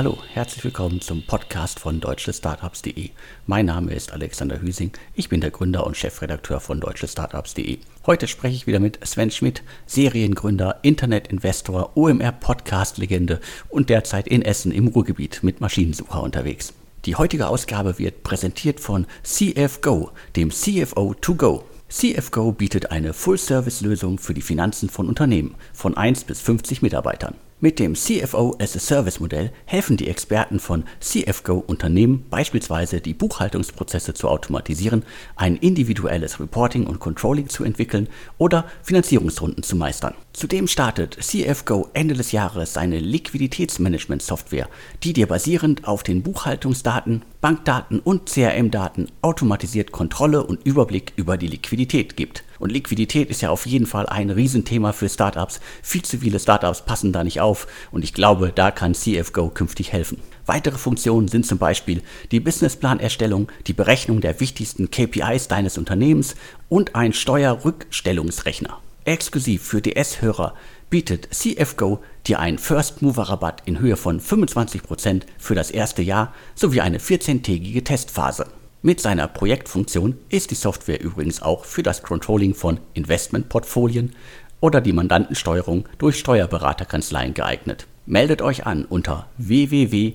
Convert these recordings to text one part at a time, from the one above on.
Hallo, herzlich willkommen zum Podcast von deutschestartups.de. Mein Name ist Alexander Hüsing, ich bin der Gründer und Chefredakteur von deutschestartups.de. Heute spreche ich wieder mit Sven Schmidt, Seriengründer, Internetinvestor, OMR-Podcast-Legende und derzeit in Essen im Ruhrgebiet mit Maschinensucher unterwegs. Die heutige Ausgabe wird präsentiert von CFGO, dem CFO to Go. CFGO bietet eine Full-Service-Lösung für die Finanzen von Unternehmen von 1 bis 50 Mitarbeitern. Mit dem CFO as a Service Modell helfen die Experten von CFGO Unternehmen beispielsweise die Buchhaltungsprozesse zu automatisieren, ein individuelles Reporting und Controlling zu entwickeln oder Finanzierungsrunden zu meistern. Zudem startet CFGO Ende des Jahres seine Liquiditätsmanagement-Software, die dir basierend auf den Buchhaltungsdaten, Bankdaten und CRM-Daten automatisiert Kontrolle und Überblick über die Liquidität gibt. Und Liquidität ist ja auf jeden Fall ein Riesenthema für Startups. Viel zu viele Startups passen da nicht auf und ich glaube, da kann CFGO künftig helfen. Weitere Funktionen sind zum Beispiel die Businessplanerstellung, die Berechnung der wichtigsten KPIs deines Unternehmens und ein Steuerrückstellungsrechner. Exklusiv für DS-Hörer bietet CFGO dir einen First-Mover-Rabatt in Höhe von 25% für das erste Jahr sowie eine 14-tägige Testphase. Mit seiner Projektfunktion ist die Software übrigens auch für das Controlling von Investmentportfolien oder die Mandantensteuerung durch Steuerberaterkanzleien geeignet. Meldet euch an unter www.cfgo.de/ds.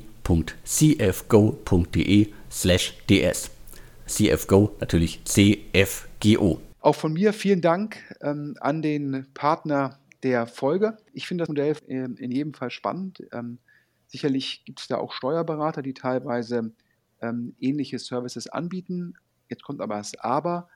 CFGO natürlich CFGO. Auch von mir vielen Dank ähm, an den Partner der Folge. Ich finde das Modell ähm, in jedem Fall spannend. Ähm, sicherlich gibt es da auch Steuerberater, die teilweise ähm, ähnliche Services anbieten. Jetzt kommt aber das Aber,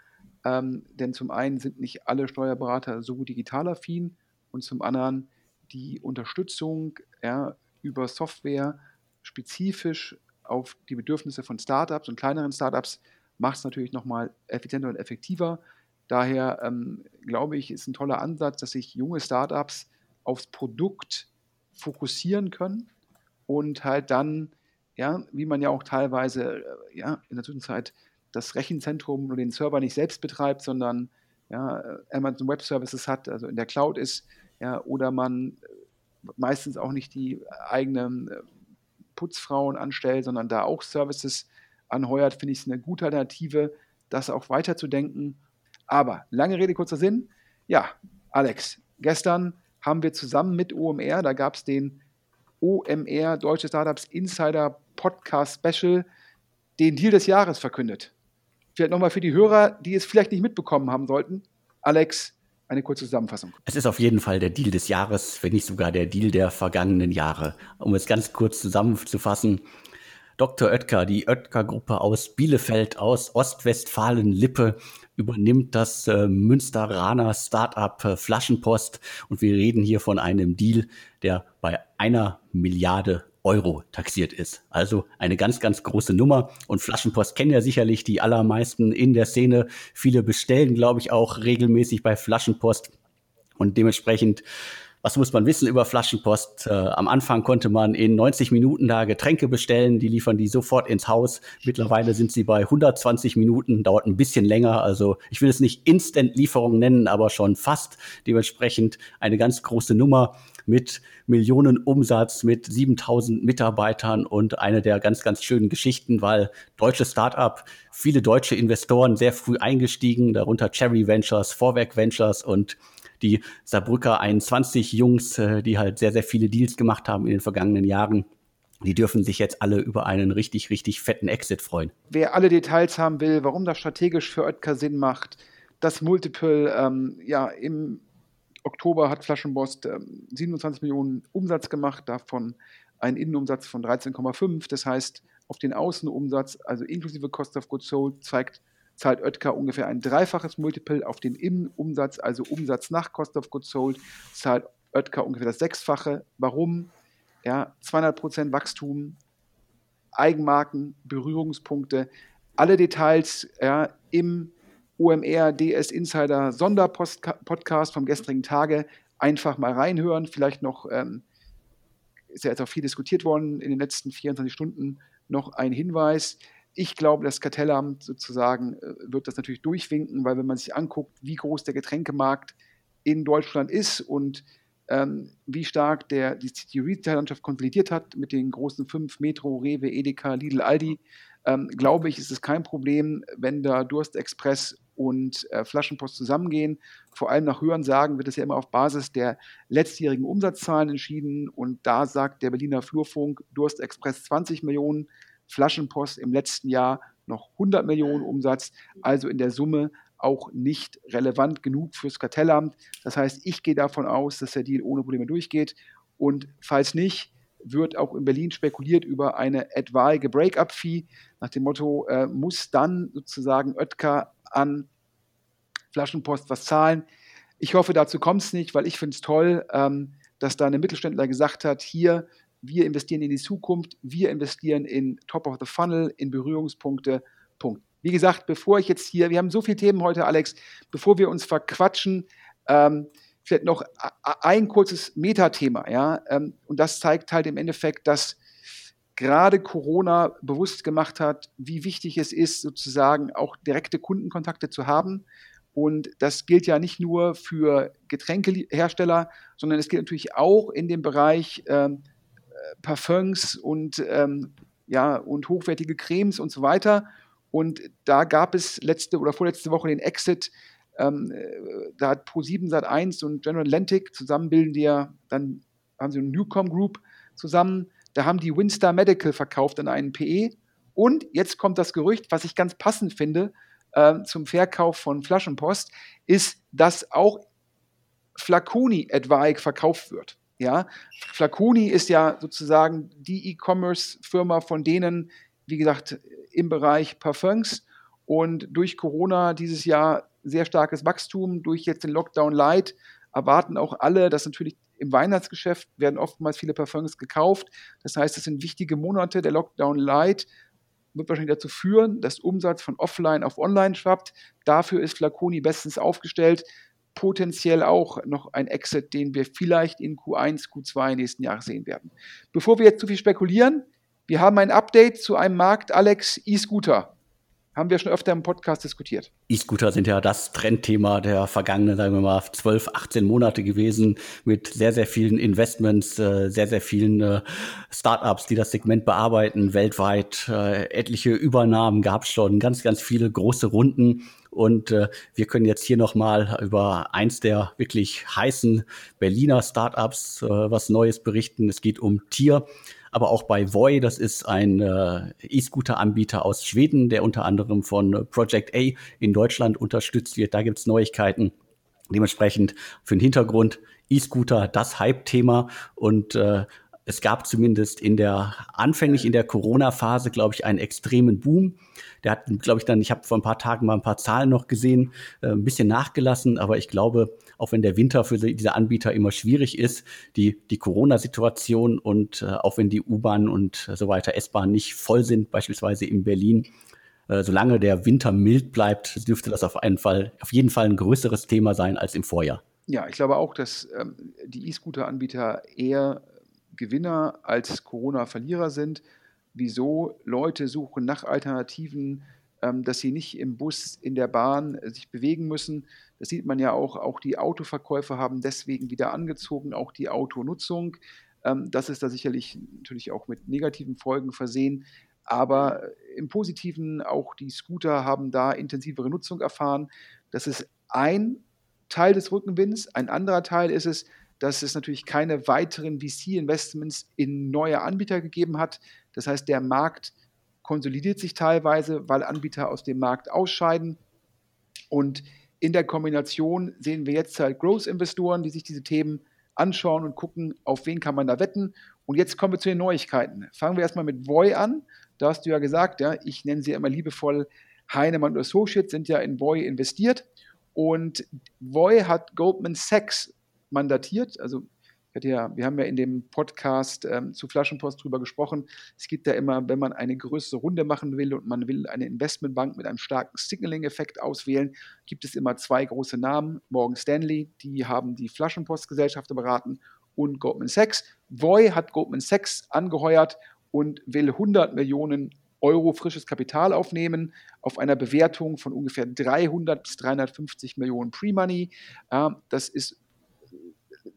ähm, denn zum einen sind nicht alle Steuerberater so digital affin und zum anderen die Unterstützung ja, über Software spezifisch auf die Bedürfnisse von Startups und kleineren Startups macht es natürlich nochmal effizienter und effektiver. Daher ähm, glaube ich, ist ein toller Ansatz, dass sich junge Startups aufs Produkt fokussieren können und halt dann ja, wie man ja auch teilweise äh, ja, in der Zwischenzeit das Rechenzentrum oder den Server nicht selbst betreibt, sondern ja, äh, Amazon Web Services hat, also in der Cloud ist, ja, oder man äh, meistens auch nicht die eigenen Putzfrauen anstellt, sondern da auch Services anheuert, finde ich es eine gute Alternative, das auch weiterzudenken. Aber lange Rede, kurzer Sinn. Ja, Alex, gestern haben wir zusammen mit OMR, da gab es den OMR Deutsche Startups Insider Podcast Special den Deal des Jahres verkündet. Vielleicht nochmal für die Hörer, die es vielleicht nicht mitbekommen haben sollten. Alex, eine kurze Zusammenfassung. Es ist auf jeden Fall der Deal des Jahres, wenn nicht sogar der Deal der vergangenen Jahre. Um es ganz kurz zusammenzufassen. Dr. Oetker, die Oetker-Gruppe aus Bielefeld, aus Ostwestfalen-Lippe, übernimmt das äh, Münsteraner Startup äh, Flaschenpost. Und wir reden hier von einem Deal, der bei einer Milliarde Euro taxiert ist. Also eine ganz, ganz große Nummer. Und Flaschenpost kennen ja sicherlich die allermeisten in der Szene. Viele bestellen, glaube ich, auch regelmäßig bei Flaschenpost. Und dementsprechend was muss man wissen über Flaschenpost? Äh, am Anfang konnte man in 90 Minuten da Getränke bestellen, die liefern die sofort ins Haus. Mittlerweile sind sie bei 120 Minuten, dauert ein bisschen länger. Also ich will es nicht Instant-Lieferung nennen, aber schon fast. Dementsprechend eine ganz große Nummer mit Millionen Umsatz, mit 7000 Mitarbeitern und eine der ganz, ganz schönen Geschichten, weil deutsche Startup, viele deutsche Investoren sehr früh eingestiegen, darunter Cherry Ventures, Vorwerk Ventures und die Saarbrücker 21 Jungs, äh, die halt sehr, sehr viele Deals gemacht haben in den vergangenen Jahren. Die dürfen sich jetzt alle über einen richtig, richtig fetten Exit freuen. Wer alle Details haben will, warum das strategisch für Oetker Sinn macht, das Multiple ähm, ja, im Oktober hat Flaschenpost ähm, 27 Millionen Umsatz gemacht, davon ein Innenumsatz von 13,5. Das heißt, auf den Außenumsatz, also inklusive Cost of Goods Sold, zeigt zahlt Oetker ungefähr ein dreifaches Multiple auf den Innenumsatz, also Umsatz nach Cost of Goods Sold, zahlt Oetker ungefähr das Sechsfache. Warum? Ja, 200% Wachstum, Eigenmarken, Berührungspunkte, alle Details ja, im OMR DS Insider Sonderpodcast vom gestrigen Tage einfach mal reinhören. Vielleicht noch, ähm, ist ja jetzt auch viel diskutiert worden in den letzten 24 Stunden, noch ein Hinweis. Ich glaube, das Kartellamt sozusagen äh, wird das natürlich durchwinken, weil wenn man sich anguckt, wie groß der Getränkemarkt in Deutschland ist und ähm, wie stark der, die, die Retail-Landschaft konsolidiert hat mit den großen fünf, Metro, Rewe, Edeka, Lidl, Aldi, ähm, glaube ich, ist es kein Problem, wenn da Durstexpress und äh, Flaschenpost zusammengehen. Vor allem nach Hörensagen wird es ja immer auf Basis der letztjährigen Umsatzzahlen entschieden. Und da sagt der Berliner Flurfunk Durstexpress 20 Millionen, Flaschenpost im letzten Jahr noch 100 Millionen Umsatz. Also in der Summe auch nicht relevant genug fürs Kartellamt. Das heißt, ich gehe davon aus, dass der Deal ohne Probleme durchgeht. Und falls nicht, wird auch in Berlin spekuliert über eine etwaige Break-up-Fee nach dem Motto, äh, muss dann sozusagen Oetker an Flaschenpost was zahlen. Ich hoffe, dazu kommt es nicht, weil ich finde es toll, ähm, dass da eine Mittelständler gesagt hat, hier, wir investieren in die Zukunft, wir investieren in Top of the Funnel, in Berührungspunkte, Punkt. Wie gesagt, bevor ich jetzt hier, wir haben so viele Themen heute, Alex, bevor wir uns verquatschen, ähm, vielleicht noch ein kurzes Metathema, ja, ähm, und das zeigt halt im Endeffekt, dass gerade Corona bewusst gemacht hat, wie wichtig es ist, sozusagen auch direkte Kundenkontakte zu haben. Und das gilt ja nicht nur für Getränkehersteller, sondern es gilt natürlich auch in dem Bereich ähm, äh, Parfums und, ähm, ja, und hochwertige Cremes und so weiter. Und da gab es letzte oder vorletzte Woche den Exit. Ähm, äh, da hat Pro7 Sat1 und General Atlantic zusammen bilden die ja, dann haben sie eine Newcom Group zusammen. Da haben die Winstar Medical verkauft an einen PE. Und jetzt kommt das Gerücht, was ich ganz passend finde äh, zum Verkauf von Flaschenpost, ist, dass auch Flaconi etwaig verkauft wird. Ja, Flaconi ist ja sozusagen die E-Commerce-Firma von denen, wie gesagt, im Bereich Parfums und durch Corona dieses Jahr sehr starkes Wachstum, durch jetzt den Lockdown Light erwarten auch alle, dass natürlich im Weihnachtsgeschäft werden oftmals viele Parfums gekauft. Das heißt, es sind wichtige Monate. Der Lockdown Light wird wahrscheinlich dazu führen, dass Umsatz von Offline auf Online schwappt. Dafür ist Flaconi bestens aufgestellt. Potenziell auch noch ein Exit, den wir vielleicht in Q1, Q2 nächsten Jahres sehen werden. Bevor wir jetzt zu viel spekulieren, wir haben ein Update zu einem Markt, Alex, E-Scooter. Haben wir schon öfter im Podcast diskutiert. E-Scooter sind ja das Trendthema der vergangenen, sagen wir mal, 12, 18 Monate gewesen, mit sehr, sehr vielen Investments, äh, sehr, sehr vielen äh, Startups, die das Segment bearbeiten, weltweit. Äh, etliche Übernahmen gab es schon, ganz, ganz viele große Runden. Und äh, wir können jetzt hier nochmal über eins der wirklich heißen Berliner Startups äh, was Neues berichten. Es geht um Tier aber auch bei Voi, das ist ein äh, E-Scooter-Anbieter aus Schweden, der unter anderem von Project A in Deutschland unterstützt wird. Da gibt's Neuigkeiten. Dementsprechend für den Hintergrund E-Scooter das Hype-Thema und äh, es gab zumindest in der anfänglich in der Corona-Phase, glaube ich, einen extremen Boom. Der hat, glaube ich, dann, ich habe vor ein paar Tagen mal ein paar Zahlen noch gesehen, äh, ein bisschen nachgelassen, aber ich glaube, auch wenn der Winter für diese Anbieter immer schwierig ist, die, die Corona-Situation und äh, auch wenn die U-Bahn und so weiter, S-Bahn nicht voll sind, beispielsweise in Berlin, äh, solange der Winter mild bleibt, dürfte das auf einen Fall, auf jeden Fall ein größeres Thema sein als im Vorjahr. Ja, ich glaube auch, dass ähm, die E-Scooter-Anbieter eher Gewinner als Corona-Verlierer sind. Wieso Leute suchen nach Alternativen, ähm, dass sie nicht im Bus, in der Bahn äh, sich bewegen müssen. Das sieht man ja auch. Auch die Autoverkäufer haben deswegen wieder angezogen, auch die Autonutzung. Ähm, das ist da sicherlich natürlich auch mit negativen Folgen versehen. Aber im Positiven auch die Scooter haben da intensivere Nutzung erfahren. Das ist ein Teil des Rückenwinds. Ein anderer Teil ist es, dass es natürlich keine weiteren VC-Investments in neue Anbieter gegeben hat. Das heißt, der Markt konsolidiert sich teilweise, weil Anbieter aus dem Markt ausscheiden. Und in der Kombination sehen wir jetzt halt Growth-Investoren, die sich diese Themen anschauen und gucken, auf wen kann man da wetten. Und jetzt kommen wir zu den Neuigkeiten. Fangen wir erstmal mit Voy an. Da hast du ja gesagt, ja, ich nenne sie ja immer liebevoll Heinemann und Associates sind ja in Voy investiert. Und Voy hat Goldman Sachs mandatiert. Also ja, wir haben ja in dem Podcast ähm, zu Flaschenpost drüber gesprochen. Es gibt ja immer, wenn man eine größere Runde machen will und man will eine Investmentbank mit einem starken Signaling-Effekt auswählen, gibt es immer zwei große Namen. Morgan Stanley, die haben die Flaschenpostgesellschaften beraten und Goldman Sachs. Voy hat Goldman Sachs angeheuert und will 100 Millionen Euro frisches Kapital aufnehmen auf einer Bewertung von ungefähr 300 bis 350 Millionen Pre-Money. Äh, das ist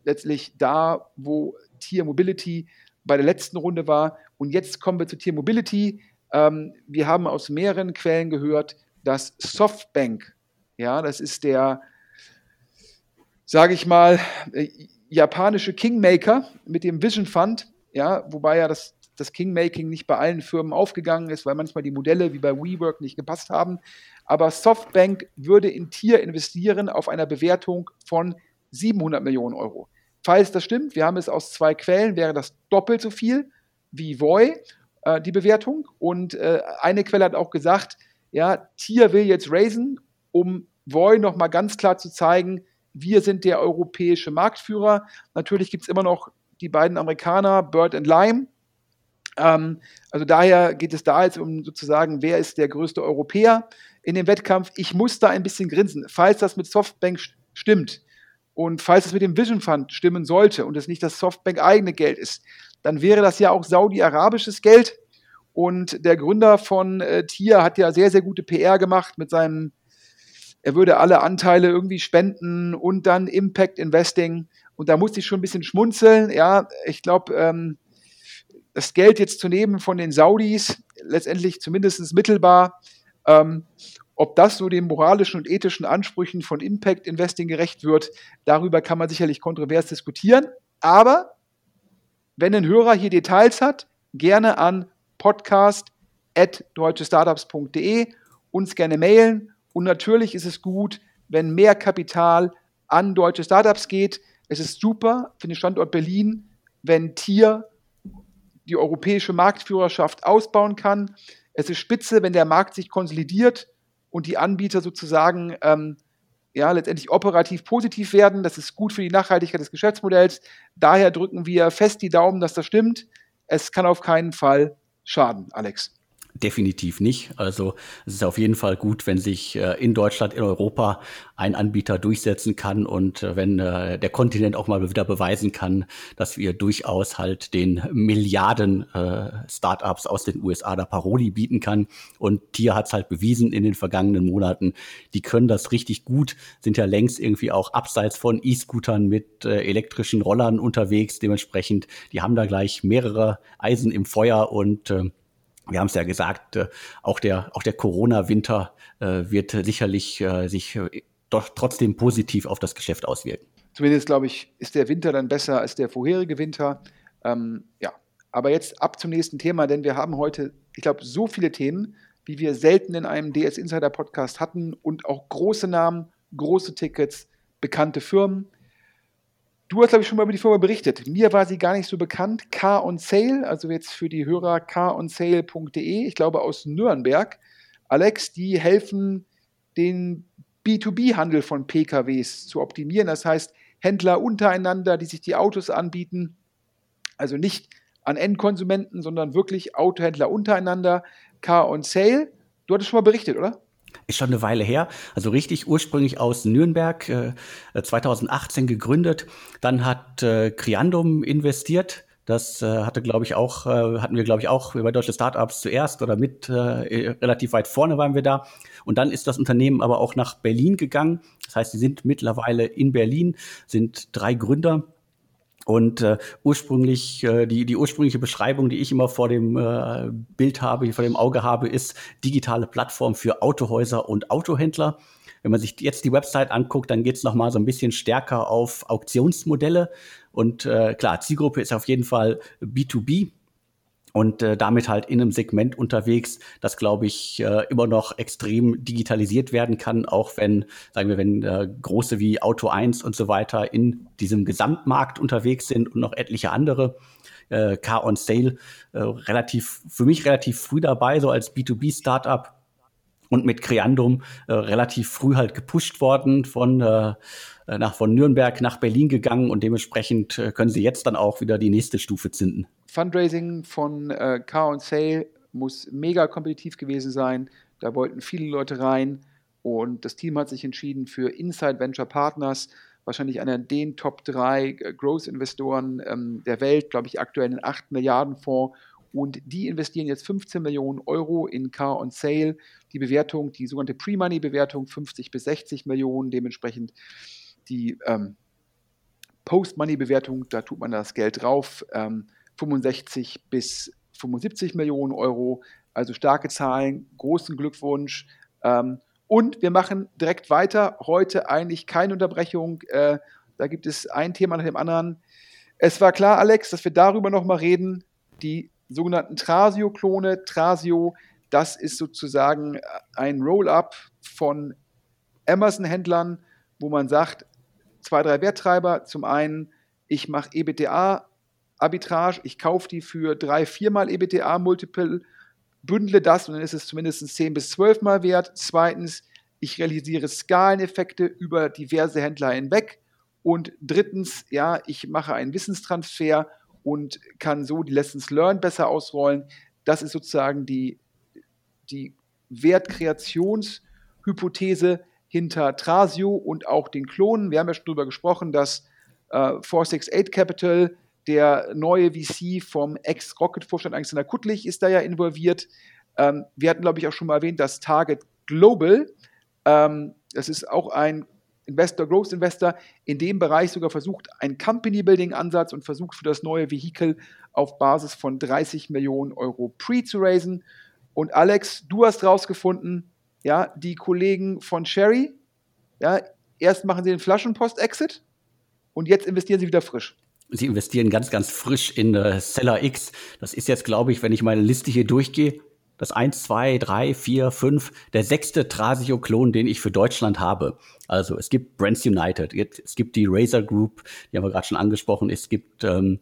letztlich da, wo Tier Mobility bei der letzten Runde war. Und jetzt kommen wir zu Tier Mobility. Ähm, wir haben aus mehreren Quellen gehört, dass Softbank, ja, das ist der, sage ich mal, äh, japanische Kingmaker mit dem Vision Fund, ja, wobei ja das, das Kingmaking nicht bei allen Firmen aufgegangen ist, weil manchmal die Modelle wie bei WeWork nicht gepasst haben. Aber Softbank würde in Tier investieren auf einer Bewertung von 700 Millionen Euro. Falls das stimmt, wir haben es aus zwei Quellen, wäre das doppelt so viel wie Voy, äh, die Bewertung. Und äh, eine Quelle hat auch gesagt, ja, Tier will jetzt raisen, um Voy nochmal ganz klar zu zeigen, wir sind der europäische Marktführer. Natürlich gibt es immer noch die beiden Amerikaner, Bird and Lime. Ähm, also daher geht es da jetzt um sozusagen, wer ist der größte Europäer in dem Wettkampf. Ich muss da ein bisschen grinsen. Falls das mit Softbank stimmt, und falls es mit dem Vision Fund stimmen sollte und es nicht das Softbank eigene Geld ist, dann wäre das ja auch saudi-arabisches Geld. Und der Gründer von äh, TIA hat ja sehr, sehr gute PR gemacht mit seinem, er würde alle Anteile irgendwie spenden und dann Impact Investing. Und da musste ich schon ein bisschen schmunzeln. Ja, ich glaube, ähm, das Geld jetzt zu nehmen von den Saudis, letztendlich zumindest mittelbar, ähm, ob das so den moralischen und ethischen Ansprüchen von Impact Investing gerecht wird, darüber kann man sicherlich kontrovers diskutieren. Aber wenn ein Hörer hier Details hat, gerne an podcast.deutschestartups.de uns gerne mailen. Und natürlich ist es gut, wenn mehr Kapital an deutsche Startups geht. Es ist super für den Standort Berlin, wenn Tier die europäische Marktführerschaft ausbauen kann. Es ist spitze, wenn der Markt sich konsolidiert und die Anbieter sozusagen ähm, ja, letztendlich operativ positiv werden. Das ist gut für die Nachhaltigkeit des Geschäftsmodells. Daher drücken wir fest die Daumen, dass das stimmt. Es kann auf keinen Fall schaden, Alex. Definitiv nicht. Also es ist auf jeden Fall gut, wenn sich äh, in Deutschland, in Europa ein Anbieter durchsetzen kann und äh, wenn äh, der Kontinent auch mal wieder beweisen kann, dass wir durchaus halt den Milliarden Startups aus den USA da Paroli bieten kann. Und Tier hat es halt bewiesen in den vergangenen Monaten. Die können das richtig gut, sind ja längst irgendwie auch abseits von E-Scootern mit elektrischen Rollern unterwegs. Dementsprechend, die haben da gleich mehrere Eisen im Feuer und wir haben es ja gesagt, äh, auch der, auch der Corona-Winter äh, wird sicherlich äh, sich doch trotzdem positiv auf das Geschäft auswirken. Zumindest, glaube ich, ist der Winter dann besser als der vorherige Winter. Ähm, ja, aber jetzt ab zum nächsten Thema, denn wir haben heute, ich glaube, so viele Themen, wie wir selten in einem DS Insider Podcast hatten und auch große Namen, große Tickets, bekannte Firmen. Du hast, glaube ich, schon mal über die Firma berichtet. Mir war sie gar nicht so bekannt. Car on Sale, also jetzt für die Hörer caronsale.de, ich glaube aus Nürnberg. Alex, die helfen, den B2B-Handel von PKWs zu optimieren. Das heißt, Händler untereinander, die sich die Autos anbieten, also nicht an Endkonsumenten, sondern wirklich Autohändler untereinander. Car on Sale. Du hattest schon mal berichtet, oder? Ist schon eine Weile her. Also richtig ursprünglich aus Nürnberg, äh, 2018 gegründet. Dann hat äh, Criandum investiert. Das äh, hatte, glaube ich, auch, äh, hatten wir, glaube ich, auch bei deutsche Startups zuerst oder mit äh, relativ weit vorne waren wir da. Und dann ist das Unternehmen aber auch nach Berlin gegangen. Das heißt, sie sind mittlerweile in Berlin, sind drei Gründer und äh, ursprünglich, äh, die, die ursprüngliche Beschreibung, die ich immer vor dem äh, Bild habe, vor dem Auge habe, ist digitale Plattform für Autohäuser und Autohändler. Wenn man sich jetzt die Website anguckt, dann geht es nochmal so ein bisschen stärker auf Auktionsmodelle. Und äh, klar, Zielgruppe ist auf jeden Fall B2B und äh, damit halt in einem Segment unterwegs, das glaube ich äh, immer noch extrem digitalisiert werden kann, auch wenn, sagen wir, wenn äh, große wie Auto 1 und so weiter in diesem Gesamtmarkt unterwegs sind und noch etliche andere. Äh, Car on Sale äh, relativ, für mich relativ früh dabei, so als B2B-Startup und mit Creandum äh, relativ früh halt gepusht worden von äh, nach von Nürnberg nach Berlin gegangen und dementsprechend äh, können sie jetzt dann auch wieder die nächste Stufe zünden. Fundraising von äh, Car on Sale muss mega kompetitiv gewesen sein. Da wollten viele Leute rein und das Team hat sich entschieden für Inside Venture Partners, wahrscheinlich einer der Top 3 äh, Growth-Investoren ähm, der Welt, glaube ich, aktuell einen 8 Milliarden Fonds. Und die investieren jetzt 15 Millionen Euro in Car on Sale. Die Bewertung, die sogenannte Pre-Money-Bewertung, 50 bis 60 Millionen, dementsprechend die ähm, Post-Money-Bewertung, da tut man das Geld drauf, ähm, 65 bis 75 Millionen Euro, also starke Zahlen, großen Glückwunsch. Ähm, und wir machen direkt weiter. Heute eigentlich keine Unterbrechung. Äh, da gibt es ein Thema nach dem anderen. Es war klar, Alex, dass wir darüber nochmal reden. Die sogenannten Trasio-Klone. Trasio, das ist sozusagen ein Roll-up von Amazon-Händlern, wo man sagt, zwei, drei Werttreiber. Zum einen, ich mache EBTA-Arbitrage, ich kaufe die für drei, viermal EBTA-Multiple, bündle das und dann ist es zumindest zehn bis zwölf Mal wert. Zweitens, ich realisiere Skaleneffekte über diverse Händler hinweg. Und drittens, ja, ich mache einen Wissenstransfer und kann so die Lessons learned besser ausrollen. Das ist sozusagen die, die Wertkreationshypothese hinter Trasio und auch den Klonen. Wir haben ja schon darüber gesprochen, dass äh, 468 Capital, der neue VC vom Ex-Rocket-Vorstand Alexander Kuttlich, ist da ja involviert. Ähm, wir hatten, glaube ich, auch schon mal erwähnt, dass Target Global, ähm, das ist auch ein Investor, Growth Investor, in dem Bereich sogar versucht, einen Company-Building-Ansatz und versucht für das neue Vehikel auf Basis von 30 Millionen Euro pre zu raisen. Und Alex, du hast rausgefunden, ja, die Kollegen von Sherry, ja, erst machen sie den Flaschenpost-Exit und jetzt investieren sie wieder frisch. Sie investieren ganz, ganz frisch in äh, Seller X. Das ist jetzt, glaube ich, wenn ich meine Liste hier durchgehe, das 1, 2, 3, 4, 5, der sechste Trasio-Klon, den ich für Deutschland habe. Also es gibt Brands United, es gibt die Razer Group, die haben wir gerade schon angesprochen, es gibt ähm,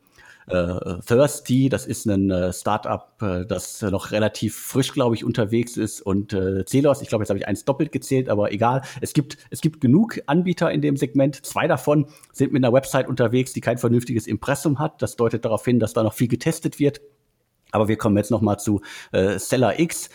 äh, Thirsty, das ist ein äh, Startup, äh, das noch relativ frisch, glaube ich, unterwegs ist und äh, Celos, ich glaube, jetzt habe ich eins doppelt gezählt, aber egal. Es gibt, es gibt genug Anbieter in dem Segment. Zwei davon sind mit einer Website unterwegs, die kein vernünftiges Impressum hat. Das deutet darauf hin, dass da noch viel getestet wird. Aber wir kommen jetzt noch mal zu äh, Seller X.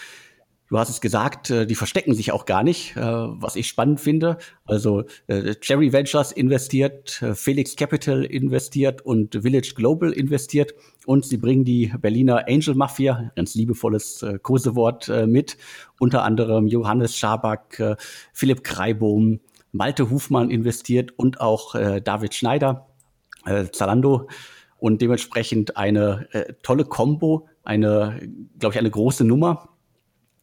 Du hast es gesagt, äh, die verstecken sich auch gar nicht, äh, was ich spannend finde. Also äh, Cherry Ventures investiert, Felix Capital investiert und Village Global investiert und sie bringen die Berliner Angel Mafia, ganz liebevolles Kosewort, mit. Unter anderem Johannes Schaback, Philipp Kreibohm, Malte Hufmann investiert und auch David Schneider, Zalando und dementsprechend eine tolle Combo, eine, glaube ich, eine große Nummer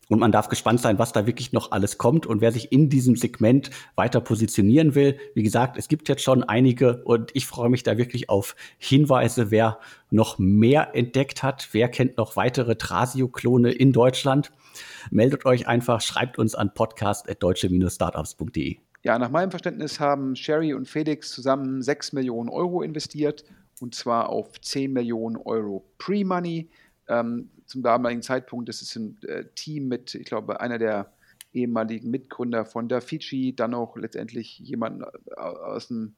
und man darf gespannt sein, was da wirklich noch alles kommt und wer sich in diesem Segment weiter positionieren will. Wie gesagt, es gibt jetzt schon einige und ich freue mich da wirklich auf Hinweise, wer noch mehr entdeckt hat, wer kennt noch weitere Trasio-Klone in Deutschland. Meldet euch einfach, schreibt uns an podcast.deutsche-startups.de. Ja, nach meinem Verständnis haben Sherry und Felix zusammen 6 Millionen Euro investiert und zwar auf 10 Millionen Euro Pre-Money. Ähm, zum damaligen Zeitpunkt ist es ein äh, Team mit, ich glaube, einer der ehemaligen Mitgründer von Dafici, dann auch letztendlich jemand äh, aus dem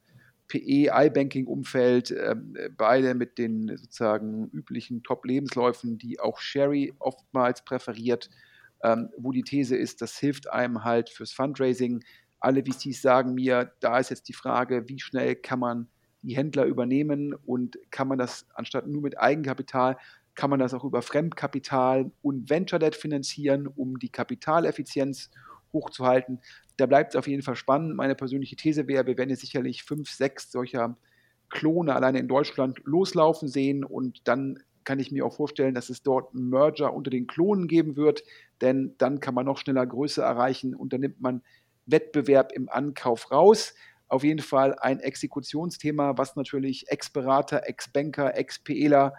PE, iBanking-Umfeld, äh, beide mit den sozusagen üblichen Top-Lebensläufen, die auch Sherry oftmals präferiert, ähm, wo die These ist, das hilft einem halt fürs Fundraising. Alle VCs sagen mir, da ist jetzt die Frage, wie schnell kann man die Händler übernehmen und kann man das anstatt nur mit Eigenkapital kann man das auch über Fremdkapital und Venture Debt finanzieren, um die Kapitaleffizienz hochzuhalten. Da bleibt es auf jeden Fall spannend. Meine persönliche These wäre, wir werden jetzt sicherlich fünf, sechs solcher Klone alleine in Deutschland loslaufen sehen und dann kann ich mir auch vorstellen, dass es dort Merger unter den Klonen geben wird, denn dann kann man noch schneller Größe erreichen und dann nimmt man Wettbewerb im Ankauf raus. Auf jeden Fall ein Exekutionsthema, was natürlich Ex-Berater, Ex-Banker, Ex-PEler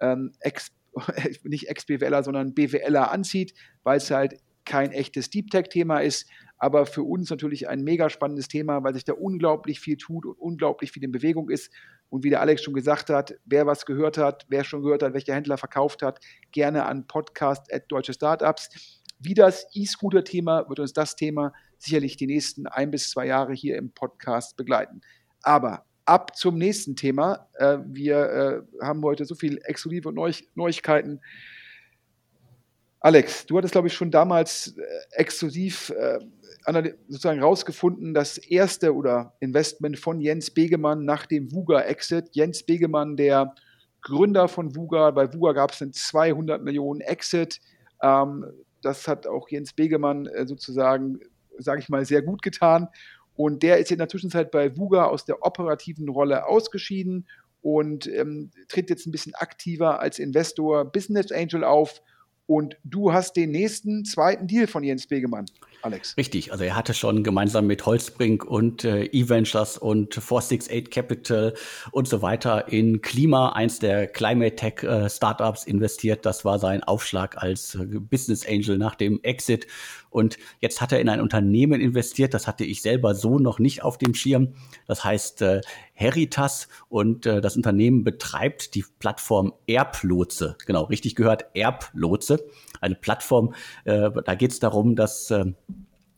ähm, Ex, nicht Ex-BWLer, sondern BWLer anzieht, weil es halt kein echtes Deep Tech-Thema ist, aber für uns natürlich ein mega spannendes Thema, weil sich da unglaublich viel tut und unglaublich viel in Bewegung ist. Und wie der Alex schon gesagt hat, wer was gehört hat, wer schon gehört hat, welcher Händler verkauft hat, gerne an Podcast at Deutsche Startups. Wie das E-Scooter-Thema wird uns das Thema sicherlich die nächsten ein bis zwei Jahre hier im Podcast begleiten. Aber ab zum nächsten Thema. Äh, wir äh, haben heute so viel exklusive Neu Neuigkeiten. Alex, du hattest, glaube ich, schon damals äh, exklusiv sozusagen rausgefunden, das erste oder Investment von Jens Begemann nach dem VUGA-Exit. Jens Begemann, der Gründer von VUGA, bei VUGA gab es einen 200 Millionen Exit. Ähm, das hat auch Jens Begemann sozusagen, sage ich mal, sehr gut getan Und der ist in der Zwischenzeit bei VUGA aus der operativen Rolle ausgeschieden und ähm, tritt jetzt ein bisschen aktiver als Investor Business Angel auf. Und du hast den nächsten zweiten Deal von Jens Begemann. Alex. Richtig, also er hatte schon gemeinsam mit Holzbrink und äh, E-Ventures und 468 Capital und so weiter in Klima, eins der Climate Tech äh, Startups investiert. Das war sein Aufschlag als äh, Business Angel nach dem Exit. Und jetzt hat er in ein Unternehmen investiert, das hatte ich selber so noch nicht auf dem Schirm. Das heißt äh, Heritas und äh, das Unternehmen betreibt die Plattform Erblotse. Genau, richtig gehört, Erblotse. Eine Plattform, äh, da geht es darum, dass äh,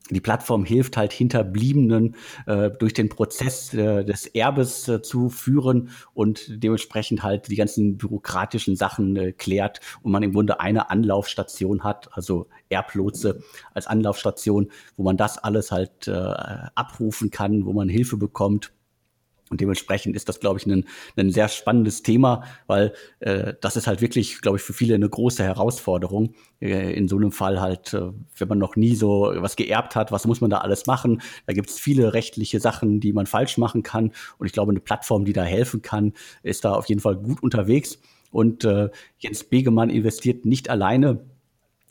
die Plattform hilft halt Hinterbliebenen äh, durch den Prozess äh, des Erbes äh, zu führen und dementsprechend halt die ganzen bürokratischen Sachen äh, klärt und man im Grunde eine Anlaufstation hat, also Erblotse als Anlaufstation, wo man das alles halt äh, abrufen kann, wo man Hilfe bekommt und dementsprechend ist das, glaube ich, ein, ein sehr spannendes Thema, weil äh, das ist halt wirklich, glaube ich, für viele eine große Herausforderung. Äh, in so einem Fall halt, äh, wenn man noch nie so was geerbt hat, was muss man da alles machen? Da gibt es viele rechtliche Sachen, die man falsch machen kann. Und ich glaube, eine Plattform, die da helfen kann, ist da auf jeden Fall gut unterwegs. Und äh, Jens Begemann investiert nicht alleine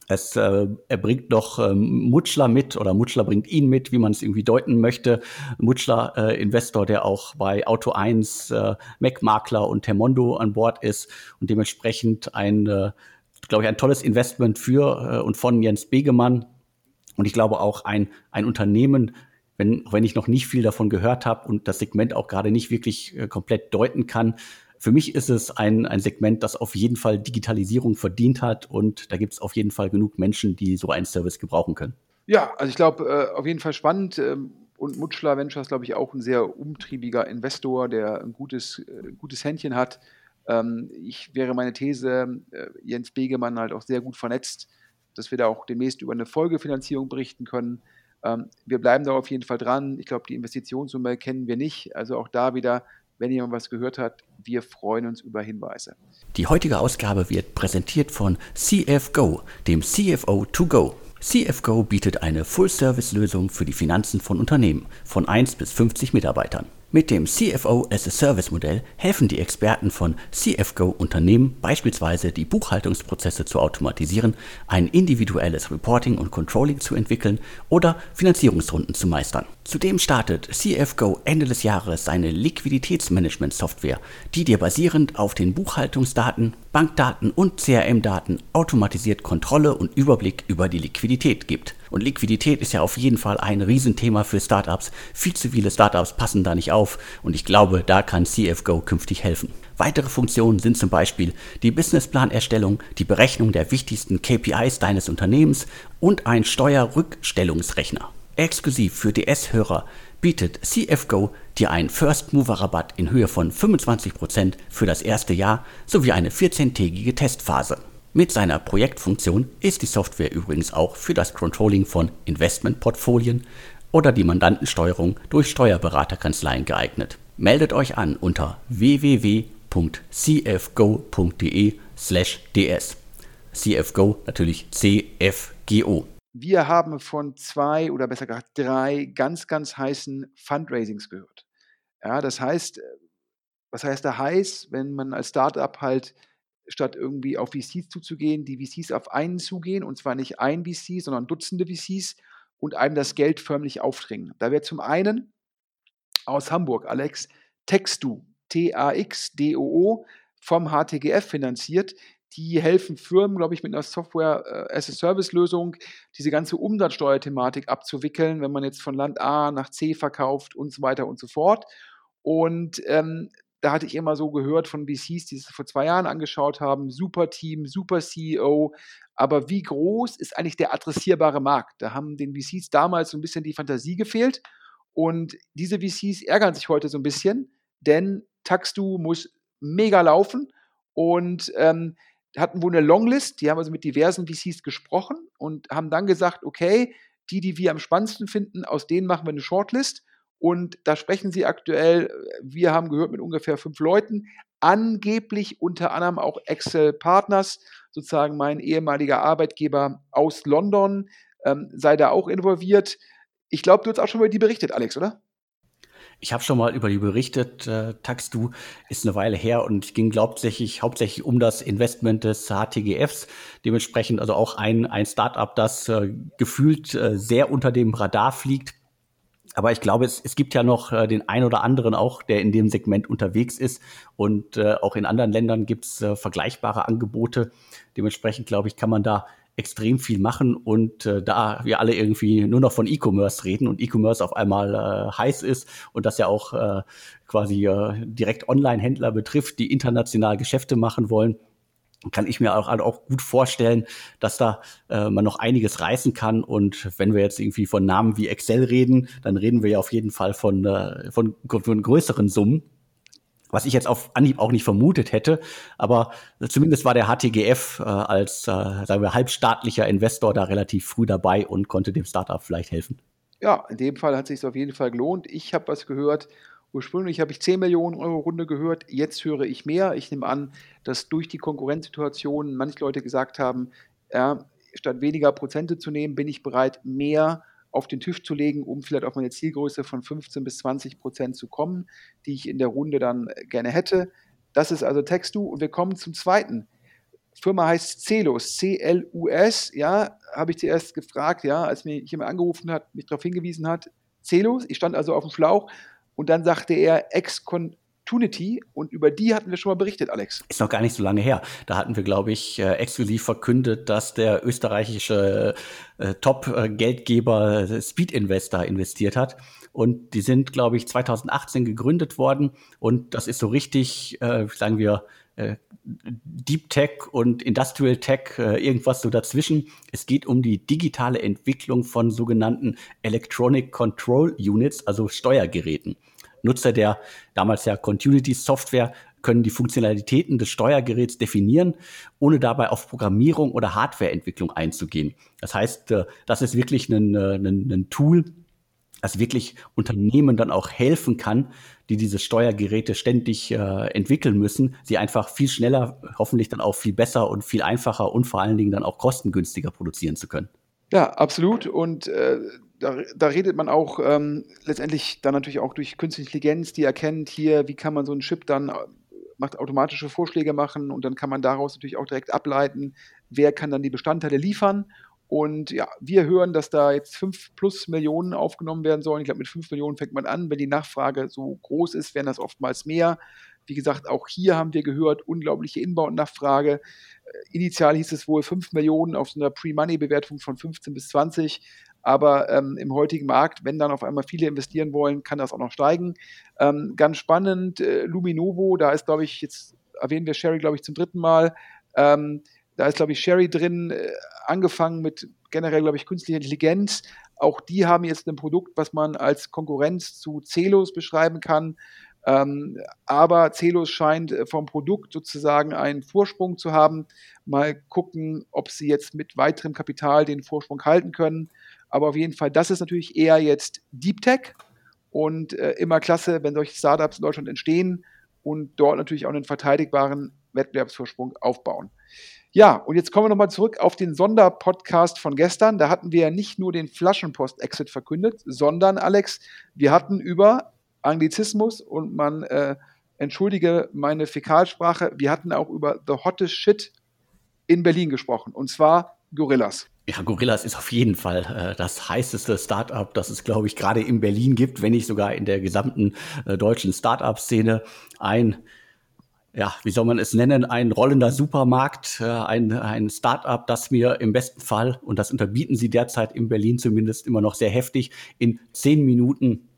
es, äh, er bringt noch ähm, Mutschler mit oder Mutschler bringt ihn mit, wie man es irgendwie deuten möchte. Mutschler, äh, Investor, der auch bei Auto 1, äh, Mac Makler und Termondo an Bord ist und dementsprechend ein, äh, glaube ich, ein tolles Investment für äh, und von Jens Begemann. Und ich glaube auch ein, ein Unternehmen, wenn, wenn ich noch nicht viel davon gehört habe und das Segment auch gerade nicht wirklich äh, komplett deuten kann, für mich ist es ein, ein Segment, das auf jeden Fall Digitalisierung verdient hat und da gibt es auf jeden Fall genug Menschen, die so einen Service gebrauchen können. Ja, also ich glaube, äh, auf jeden Fall spannend. Ähm, und Mutschler Ventures, glaube ich, auch ein sehr umtriebiger Investor, der ein gutes, äh, gutes Händchen hat. Ähm, ich wäre meine These, äh, Jens Begemann halt auch sehr gut vernetzt, dass wir da auch demnächst über eine Folgefinanzierung berichten können. Ähm, wir bleiben da auf jeden Fall dran. Ich glaube, die Investitionssumme kennen wir nicht. Also auch da wieder wenn jemand was gehört hat, wir freuen uns über Hinweise. Die heutige Ausgabe wird präsentiert von CFGO, dem CFO to go. CFGO bietet eine Full-Service-Lösung für die Finanzen von Unternehmen von 1 bis 50 Mitarbeitern. Mit dem CFO as a Service Modell helfen die Experten von CFGO Unternehmen beispielsweise die Buchhaltungsprozesse zu automatisieren, ein individuelles Reporting und Controlling zu entwickeln oder Finanzierungsrunden zu meistern. Zudem startet CFGO Ende des Jahres seine Liquiditätsmanagement-Software, die dir basierend auf den Buchhaltungsdaten, Bankdaten und CRM-Daten automatisiert Kontrolle und Überblick über die Liquidität gibt. Und Liquidität ist ja auf jeden Fall ein Riesenthema für Startups. Viel zu viele Startups passen da nicht auf und ich glaube, da kann CFGO künftig helfen. Weitere Funktionen sind zum Beispiel die Businessplanerstellung, die Berechnung der wichtigsten KPIs deines Unternehmens und ein Steuerrückstellungsrechner. Exklusiv für DS-Hörer bietet CFGO dir einen First-Mover-Rabatt in Höhe von 25% für das erste Jahr sowie eine 14-tägige Testphase. Mit seiner Projektfunktion ist die Software übrigens auch für das Controlling von Investmentportfolien oder die Mandantensteuerung durch Steuerberaterkanzleien geeignet. Meldet euch an unter www.cfgo.de/ds. CFGO natürlich CFGO. Wir haben von zwei oder besser gesagt drei ganz, ganz heißen Fundraisings gehört. Ja, das heißt, was heißt da heiß, wenn man als Startup halt statt irgendwie auf VCs zuzugehen, die VCs auf einen zugehen und zwar nicht ein VC, sondern Dutzende VCs und einem das Geld förmlich aufdringen. Da wäre zum einen aus Hamburg, Alex, Textu, T-A-X-D-O-O, vom HTGF finanziert. Die helfen Firmen, glaube ich, mit einer Software-as-a-Service-Lösung diese ganze Umsatzsteuerthematik abzuwickeln, wenn man jetzt von Land A nach C verkauft und so weiter und so fort. Und ähm, da hatte ich immer so gehört von VCs, die es vor zwei Jahren angeschaut haben, super Team, super CEO, aber wie groß ist eigentlich der adressierbare Markt? Da haben den VCs damals so ein bisschen die Fantasie gefehlt. Und diese VCs ärgern sich heute so ein bisschen, denn Taxdu muss mega laufen. Und ähm, hatten wohl eine Longlist, die haben also mit diversen VCs gesprochen und haben dann gesagt, okay, die, die wir am spannendsten finden, aus denen machen wir eine Shortlist und da sprechen sie aktuell, wir haben gehört, mit ungefähr fünf Leuten, angeblich unter anderem auch Excel Partners, sozusagen mein ehemaliger Arbeitgeber aus London, ähm, sei da auch involviert. Ich glaube, du hast auch schon über die berichtet, Alex, oder? Ich habe schon mal über die berichtet. Äh, Taxdu ist eine Weile her und ging hauptsächlich, hauptsächlich um das Investment des HTGFs. Dementsprechend also auch ein, ein Startup, das äh, gefühlt äh, sehr unter dem Radar fliegt. Aber ich glaube, es, es gibt ja noch äh, den ein oder anderen auch, der in dem Segment unterwegs ist. Und äh, auch in anderen Ländern gibt es äh, vergleichbare Angebote. Dementsprechend, glaube ich, kann man da extrem viel machen und äh, da wir alle irgendwie nur noch von E-Commerce reden und E-Commerce auf einmal äh, heiß ist und das ja auch äh, quasi äh, direkt Online-Händler betrifft, die international Geschäfte machen wollen, kann ich mir auch, auch gut vorstellen, dass da äh, man noch einiges reißen kann. Und wenn wir jetzt irgendwie von Namen wie Excel reden, dann reden wir ja auf jeden Fall von, äh, von, von größeren Summen was ich jetzt auf Anhieb auch nicht vermutet hätte. Aber zumindest war der HTGF äh, als, äh, sagen wir, halbstaatlicher Investor da relativ früh dabei und konnte dem Startup vielleicht helfen. Ja, in dem Fall hat es sich auf jeden Fall gelohnt. Ich habe was gehört. Ursprünglich habe ich 10 Millionen Euro Runde gehört. Jetzt höre ich mehr. Ich nehme an, dass durch die Konkurrenzsituation manche Leute gesagt haben, ja, statt weniger Prozente zu nehmen, bin ich bereit, mehr auf den Tisch zu legen, um vielleicht auf meine Zielgröße von 15 bis 20 Prozent zu kommen, die ich in der Runde dann gerne hätte. Das ist also Textu. Und wir kommen zum zweiten. Firma heißt Celus, C-L-U-S. Ja, habe ich zuerst gefragt, ja, als mir jemand angerufen hat, mich darauf hingewiesen hat. Celus, ich stand also auf dem Schlauch und dann sagte er Excon Opportunity und über die hatten wir schon mal berichtet, Alex. Ist noch gar nicht so lange her. Da hatten wir, glaube ich, äh, exklusiv verkündet, dass der österreichische äh, Top-Geldgeber äh, Speed Investor investiert hat. Und die sind, glaube ich, 2018 gegründet worden. Und das ist so richtig, äh, sagen wir, äh, Deep Tech und Industrial Tech, äh, irgendwas so dazwischen. Es geht um die digitale Entwicklung von sogenannten Electronic Control Units, also Steuergeräten. Nutzer der damals ja Continuity Software können die Funktionalitäten des Steuergeräts definieren, ohne dabei auf Programmierung oder Hardwareentwicklung einzugehen. Das heißt, äh, das ist wirklich ein, äh, ein, ein Tool, das wirklich Unternehmen dann auch helfen kann, die diese Steuergeräte ständig äh, entwickeln müssen, sie einfach viel schneller, hoffentlich dann auch viel besser und viel einfacher und vor allen Dingen dann auch kostengünstiger produzieren zu können. Ja, absolut. Und äh, da, da, redet man auch ähm, letztendlich dann natürlich auch durch künstliche Intelligenz, die erkennt hier, wie kann man so einen Chip dann äh, macht automatische Vorschläge machen und dann kann man daraus natürlich auch direkt ableiten, wer kann dann die Bestandteile liefern. Und ja, wir hören, dass da jetzt 5 plus Millionen aufgenommen werden sollen. Ich glaube, mit 5 Millionen fängt man an. Wenn die Nachfrage so groß ist, werden das oftmals mehr. Wie gesagt, auch hier haben wir gehört, unglaubliche Inbound-Nachfrage. Äh, initial hieß es wohl 5 Millionen auf so einer Pre-Money-Bewertung von 15 bis 20. Aber ähm, im heutigen Markt, wenn dann auf einmal viele investieren wollen, kann das auch noch steigen. Ähm, ganz spannend, äh, Luminovo, da ist, glaube ich, jetzt erwähnen wir Sherry, glaube ich, zum dritten Mal. Ähm, da ist, glaube ich, Sherry drin, äh, angefangen mit generell, glaube ich, künstlicher Intelligenz. Auch die haben jetzt ein Produkt, was man als Konkurrenz zu Celos beschreiben kann. Ähm, aber Celos scheint äh, vom Produkt sozusagen einen Vorsprung zu haben. Mal gucken, ob sie jetzt mit weiterem Kapital den Vorsprung halten können. Aber auf jeden Fall, das ist natürlich eher jetzt Deep Tech und äh, immer klasse, wenn solche Startups in Deutschland entstehen und dort natürlich auch einen verteidigbaren Wettbewerbsvorsprung aufbauen. Ja, und jetzt kommen wir nochmal zurück auf den Sonderpodcast von gestern. Da hatten wir ja nicht nur den Flaschenpost-Exit verkündet, sondern, Alex, wir hatten über Anglizismus und man äh, entschuldige meine Fäkalsprache, wir hatten auch über The Hottest Shit in Berlin gesprochen, und zwar Gorillas. Ja, Gorillas ist auf jeden Fall äh, das heißeste Startup, das es, glaube ich, gerade in Berlin gibt, wenn nicht sogar in der gesamten äh, deutschen Startup-Szene. Ein, ja, wie soll man es nennen, ein rollender Supermarkt, äh, ein, ein Startup, das mir im besten Fall, und das unterbieten sie derzeit in Berlin zumindest immer noch sehr heftig, in zehn Minuten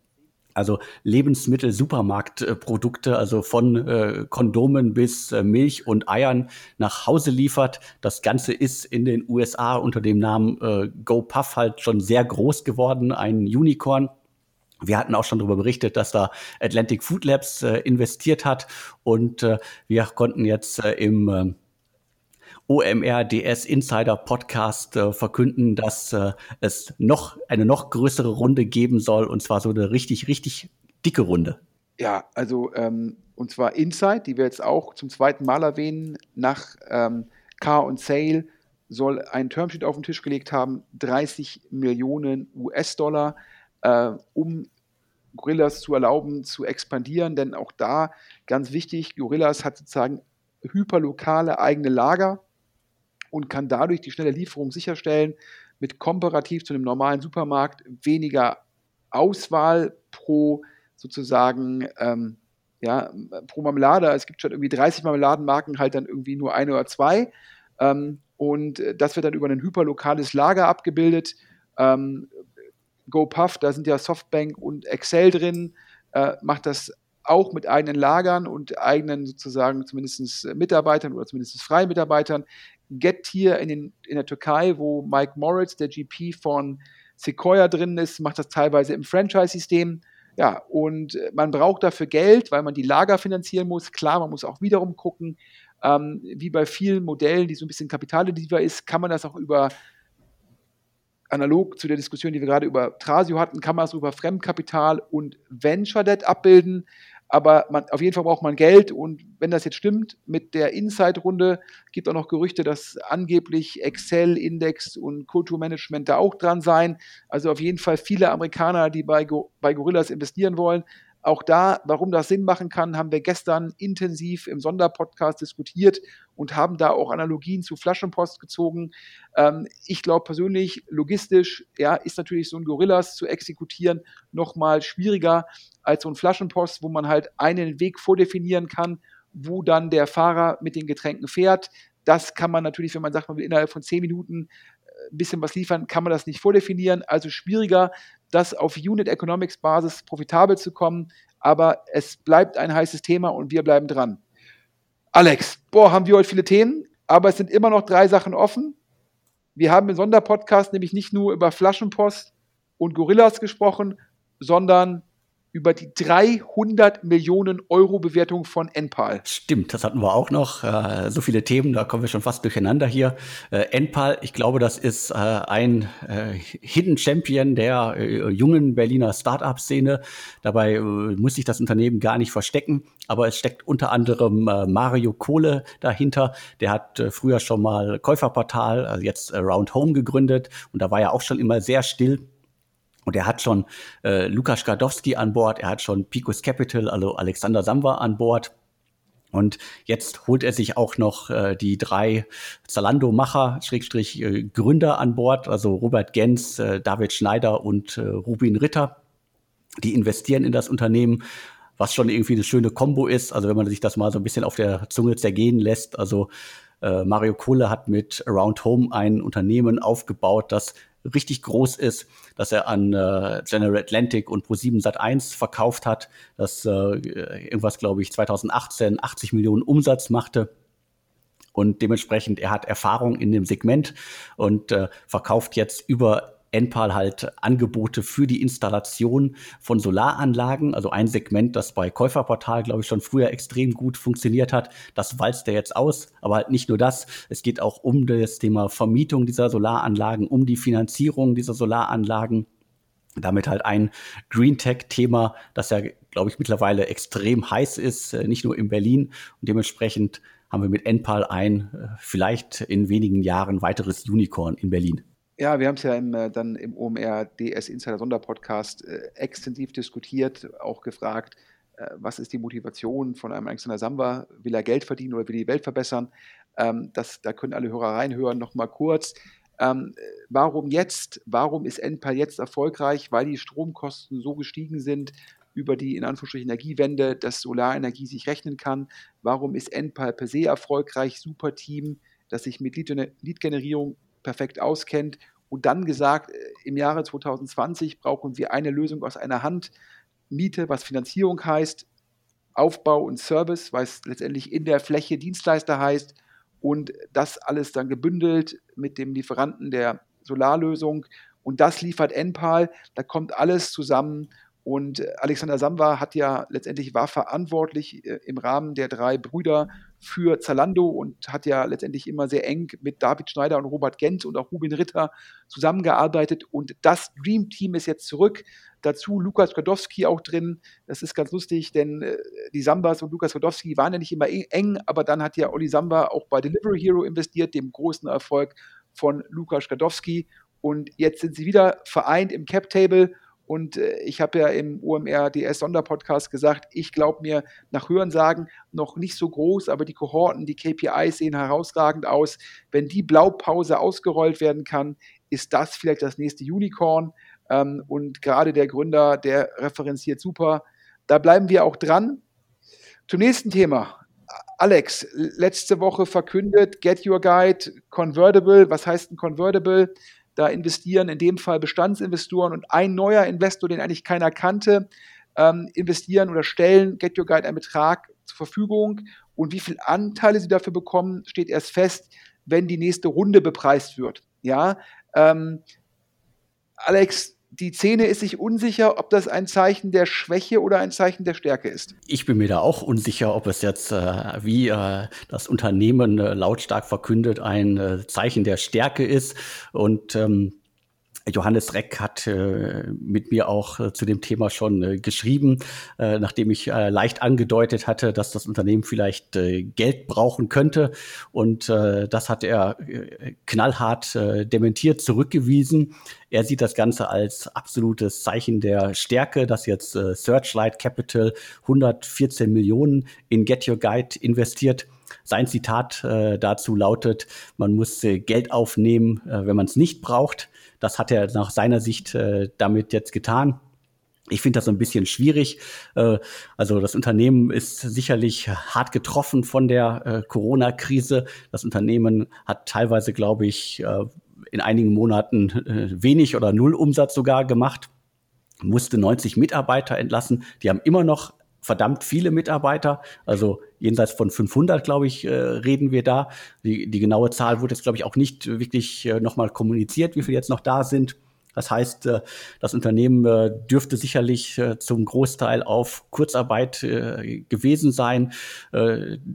also Lebensmittel, Supermarktprodukte, also von äh, Kondomen bis äh, Milch und Eiern nach Hause liefert. Das Ganze ist in den USA unter dem Namen äh, GoPuff halt schon sehr groß geworden, ein Unicorn. Wir hatten auch schon darüber berichtet, dass da Atlantic Food Labs äh, investiert hat und äh, wir konnten jetzt äh, im äh, OMR DS Insider Podcast äh, verkünden, dass äh, es noch eine noch größere Runde geben soll und zwar so eine richtig, richtig dicke Runde. Ja, also ähm, und zwar Inside, die wir jetzt auch zum zweiten Mal erwähnen, nach ähm, Car und Sale soll ein Termsheet auf den Tisch gelegt haben, 30 Millionen US-Dollar. äh, um Gorillas zu erlauben, zu expandieren. Denn auch da ganz wichtig, Gorillas hat sozusagen hyperlokale eigene Lager und kann dadurch die schnelle Lieferung sicherstellen, mit komparativ zu einem normalen Supermarkt weniger Auswahl pro sozusagen ähm, ja, pro Marmelade. Es gibt schon irgendwie 30 Marmeladenmarken, halt dann irgendwie nur eine oder zwei. Ähm, und das wird dann über ein hyperlokales Lager abgebildet. Ähm, GoPuff, da sind ja Softbank und Excel drin, äh, macht das auch mit eigenen Lagern und eigenen sozusagen zumindest Mitarbeitern oder zumindest freien Mitarbeitern. Getir in, in der Türkei, wo Mike Moritz, der GP von Sequoia drin ist, macht das teilweise im Franchise-System. Ja, und man braucht dafür Geld, weil man die Lager finanzieren muss. Klar, man muss auch wiederum gucken, ähm, wie bei vielen Modellen, die so ein bisschen kapitalintensiver ist, kann man das auch über analog zu der Diskussion, die wir gerade über Trasio hatten, kann man es über Fremdkapital und Venture Debt abbilden. Aber man, auf jeden Fall braucht man Geld und wenn das jetzt stimmt mit der Inside-Runde, gibt auch noch Gerüchte, dass angeblich Excel, Index und Kulturmanagement da auch dran seien. Also auf jeden Fall viele Amerikaner, die bei, bei Gorillas investieren wollen. Auch da, warum das Sinn machen kann, haben wir gestern intensiv im Sonderpodcast diskutiert und haben da auch Analogien zu Flaschenpost gezogen. Ähm, ich glaube persönlich, logistisch ja, ist natürlich so ein Gorillas zu exekutieren nochmal schwieriger als so ein Flaschenpost, wo man halt einen Weg vordefinieren kann, wo dann der Fahrer mit den Getränken fährt. Das kann man natürlich, wenn man sagt, man will innerhalb von zehn Minuten äh, ein bisschen was liefern, kann man das nicht vordefinieren. Also schwieriger, das auf Unit Economics Basis profitabel zu kommen. Aber es bleibt ein heißes Thema und wir bleiben dran. Alex, boah, haben wir heute viele Themen, aber es sind immer noch drei Sachen offen. Wir haben im Sonderpodcast nämlich nicht nur über Flaschenpost und Gorillas gesprochen, sondern über die 300 Millionen Euro Bewertung von Enpal. Stimmt, das hatten wir auch noch. Äh, so viele Themen, da kommen wir schon fast durcheinander hier. Äh, Enpal, ich glaube, das ist äh, ein Hidden Champion der jungen Berliner Startup-Szene. Dabei muss sich das Unternehmen gar nicht verstecken, aber es steckt unter anderem Mario Kohle dahinter. Der hat früher schon mal Käuferportal, also jetzt Round Home gegründet und da war er auch schon immer sehr still und er hat schon äh, Lukas Gardowski an Bord, er hat schon Picos Capital, also Alexander Samba an Bord. Und jetzt holt er sich auch noch äh, die drei Zalando-Macher, Schrägstrich äh, Gründer an Bord, also Robert Gens, äh, David Schneider und äh, Rubin Ritter. Die investieren in das Unternehmen, was schon irgendwie eine schöne Kombo ist. Also wenn man sich das mal so ein bisschen auf der Zunge zergehen lässt. Also äh, Mario Kohle hat mit Around Home ein Unternehmen aufgebaut, das richtig groß ist, dass er an äh, General Atlantic und Pro7 Sat1 verkauft hat, das äh, irgendwas, glaube ich, 2018 80 Millionen Umsatz machte. Und dementsprechend, er hat Erfahrung in dem Segment und äh, verkauft jetzt über Enpal halt Angebote für die Installation von Solaranlagen, also ein Segment, das bei Käuferportal, glaube ich, schon früher extrem gut funktioniert hat. Das walzt er jetzt aus, aber halt nicht nur das. Es geht auch um das Thema Vermietung dieser Solaranlagen, um die Finanzierung dieser Solaranlagen. Damit halt ein Green Tech-Thema, das ja, glaube ich, mittlerweile extrem heiß ist, äh, nicht nur in Berlin. Und dementsprechend haben wir mit Enpal ein, äh, vielleicht in wenigen Jahren weiteres Unicorn in Berlin. Ja, wir haben es ja im, äh, dann im OMR DS Insider Sonderpodcast äh, extensiv diskutiert, auch gefragt, äh, was ist die Motivation von einem Alexander Samba? Will er Geld verdienen oder will die Welt verbessern? Ähm, das, da können alle Hörer reinhören. Nochmal kurz. Ähm, warum jetzt? Warum ist Enpal jetzt erfolgreich? Weil die Stromkosten so gestiegen sind über die in Anführungsstrichen Energiewende, dass Solarenergie sich rechnen kann. Warum ist Enpal per se erfolgreich? Super Team, das sich mit Lead-Generierung perfekt auskennt und dann gesagt, äh, im Jahre 2020 brauchen wir eine Lösung aus einer Hand. Miete, was Finanzierung heißt, Aufbau und Service, was letztendlich in der Fläche Dienstleister heißt und das alles dann gebündelt mit dem Lieferanten der Solarlösung und das liefert Enpal, da kommt alles zusammen und äh, Alexander Samba hat ja letztendlich war verantwortlich äh, im Rahmen der drei Brüder für Zalando und hat ja letztendlich immer sehr eng mit David Schneider und Robert Gent und auch Rubin Ritter zusammengearbeitet. Und das Dream Team ist jetzt zurück. Dazu Lukas Godowski auch drin. Das ist ganz lustig, denn äh, die Sambas und Lukas Godowski waren ja nicht immer eng, aber dann hat ja Olli Samba auch bei Delivery Hero investiert, dem großen Erfolg von Lukas Godowski. Und jetzt sind sie wieder vereint im Cap Table Und äh, ich habe ja im OMR DS Sonderpodcast gesagt, ich glaube mir nach Hörensagen noch nicht so groß, aber die Kohorten, die KPIs sehen herausragend aus. Wenn die Blaupause ausgerollt werden kann, ist das vielleicht das nächste Unicorn. Ähm, und gerade der Gründer, der referenziert super. Da bleiben wir auch dran. Zum nächsten Thema. Alex, letzte Woche verkündet, Get Your Guide, Convertible. Was heißt ein Convertible? Da investieren in dem Fall Bestandsinvestoren und ein neuer Investor, den eigentlich keiner kannte, ähm, investieren oder stellen Get Your Guide einen Betrag zur Verfügung. Und wie viele Anteile sie dafür bekommen, steht erst fest, wenn die nächste Runde bepreist wird. Ja, ähm, Alex, die Szene ist sich unsicher, ob das ein Zeichen der Schwäche oder ein Zeichen der Stärke ist. Ich bin mir da auch unsicher, ob es jetzt, äh, wie äh, das Unternehmen äh, lautstark verkündet, ein äh, Zeichen der Stärke ist. Und ähm, Johannes Reck hat äh, mit mir auch äh, zu dem Thema schon äh, geschrieben, äh, nachdem ich äh, leicht angedeutet hatte, dass das Unternehmen vielleicht äh, Geld brauchen könnte. Und das hat er knallhart dementiert, zurückgewiesen. Er sieht das Ganze als absolutes Zeichen der Stärke, dass jetzt Searchlight Capital 114 Millionen in Get Your Guide investiert. Sein Zitat dazu lautet, man muss Geld aufnehmen, wenn man es nicht braucht. Das hat er nach seiner Sicht äh, damit jetzt getan. Ich finde das so ein bisschen schwierig. Äh, also das Unternehmen ist sicherlich hart getroffen von der äh, Corona-Krise. Das Unternehmen hat teilweise, glaube ich, äh, in einigen Monaten wenig oder null Umsatz sogar gemacht, musste 90 Mitarbeiter entlassen. Die haben immer noch verdammt viele Mitarbeiter, also jenseits von 500, glaube ich, äh, reden wir da. Die, die genaue Zahl wurde jetzt, glaube ich, auch nicht wirklich äh, nochmal kommuniziert, wie viele jetzt noch da sind. Das heißt, äh, das Unternehmen dürfte sicherlich zum Großteil auf Kurzarbeit gewesen sein,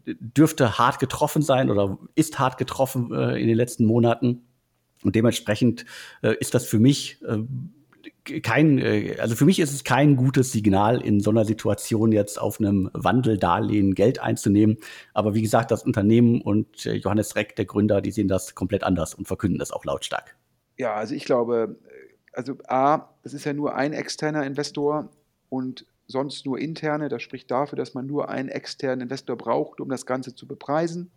dürfte hart getroffen sein oder ist hart getroffen in den letzten Monaten. Und dementsprechend ist das für mich kein, äh, also für mich ist es kein gutes Signal, in so einer Situation jetzt auf einem Wandeldarlehen Geld einzunehmen. Aber wie gesagt, das Unternehmen und äh, Johannes Reck, der Gründer, die sehen das komplett anders und verkünden das auch lautstark. Ja, also ich glaube, also A, es ist ja nur ein externer Investor und sonst nur interne. Das spricht dafür, dass man nur einen externen Investor braucht, um das Ganze zu bepreisen.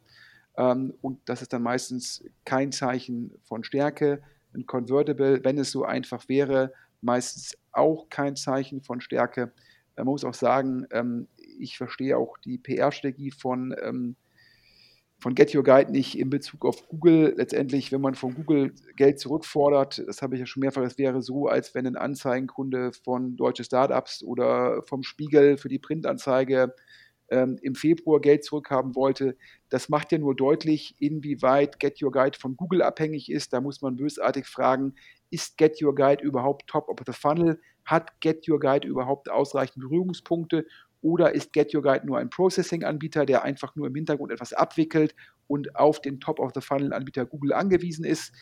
Ähm, und das ist dann meistens kein Zeichen von Stärke. Ein Convertible, wenn es so einfach wäre, meistens auch kein Zeichen von Stärke. Man muss auch sagen, ähm, ich verstehe auch die PR-Strategie von, ähm, von Get Your Guide nicht in Bezug auf Google. Letztendlich, wenn man von Google Geld zurückfordert, das habe ich ja schon mehrfach, es wäre so, als wenn ein Anzeigenkunde von deutsche Startups oder vom Spiegel für die Printanzeige ähm, im Februar Geld zurückhaben wollte. Das macht ja nur deutlich, inwieweit Get Your Guide von Google abhängig ist. Da muss man bösartig fragen, ist Get Your Guide überhaupt top of the funnel? Hat Get Your Guide überhaupt ausreichend Berührungspunkte? Oder ist Get Your Guide nur ein Processing-Anbieter, der einfach nur im Hintergrund etwas abwickelt und auf den Top of the Funnel-Anbieter Google angewiesen ist?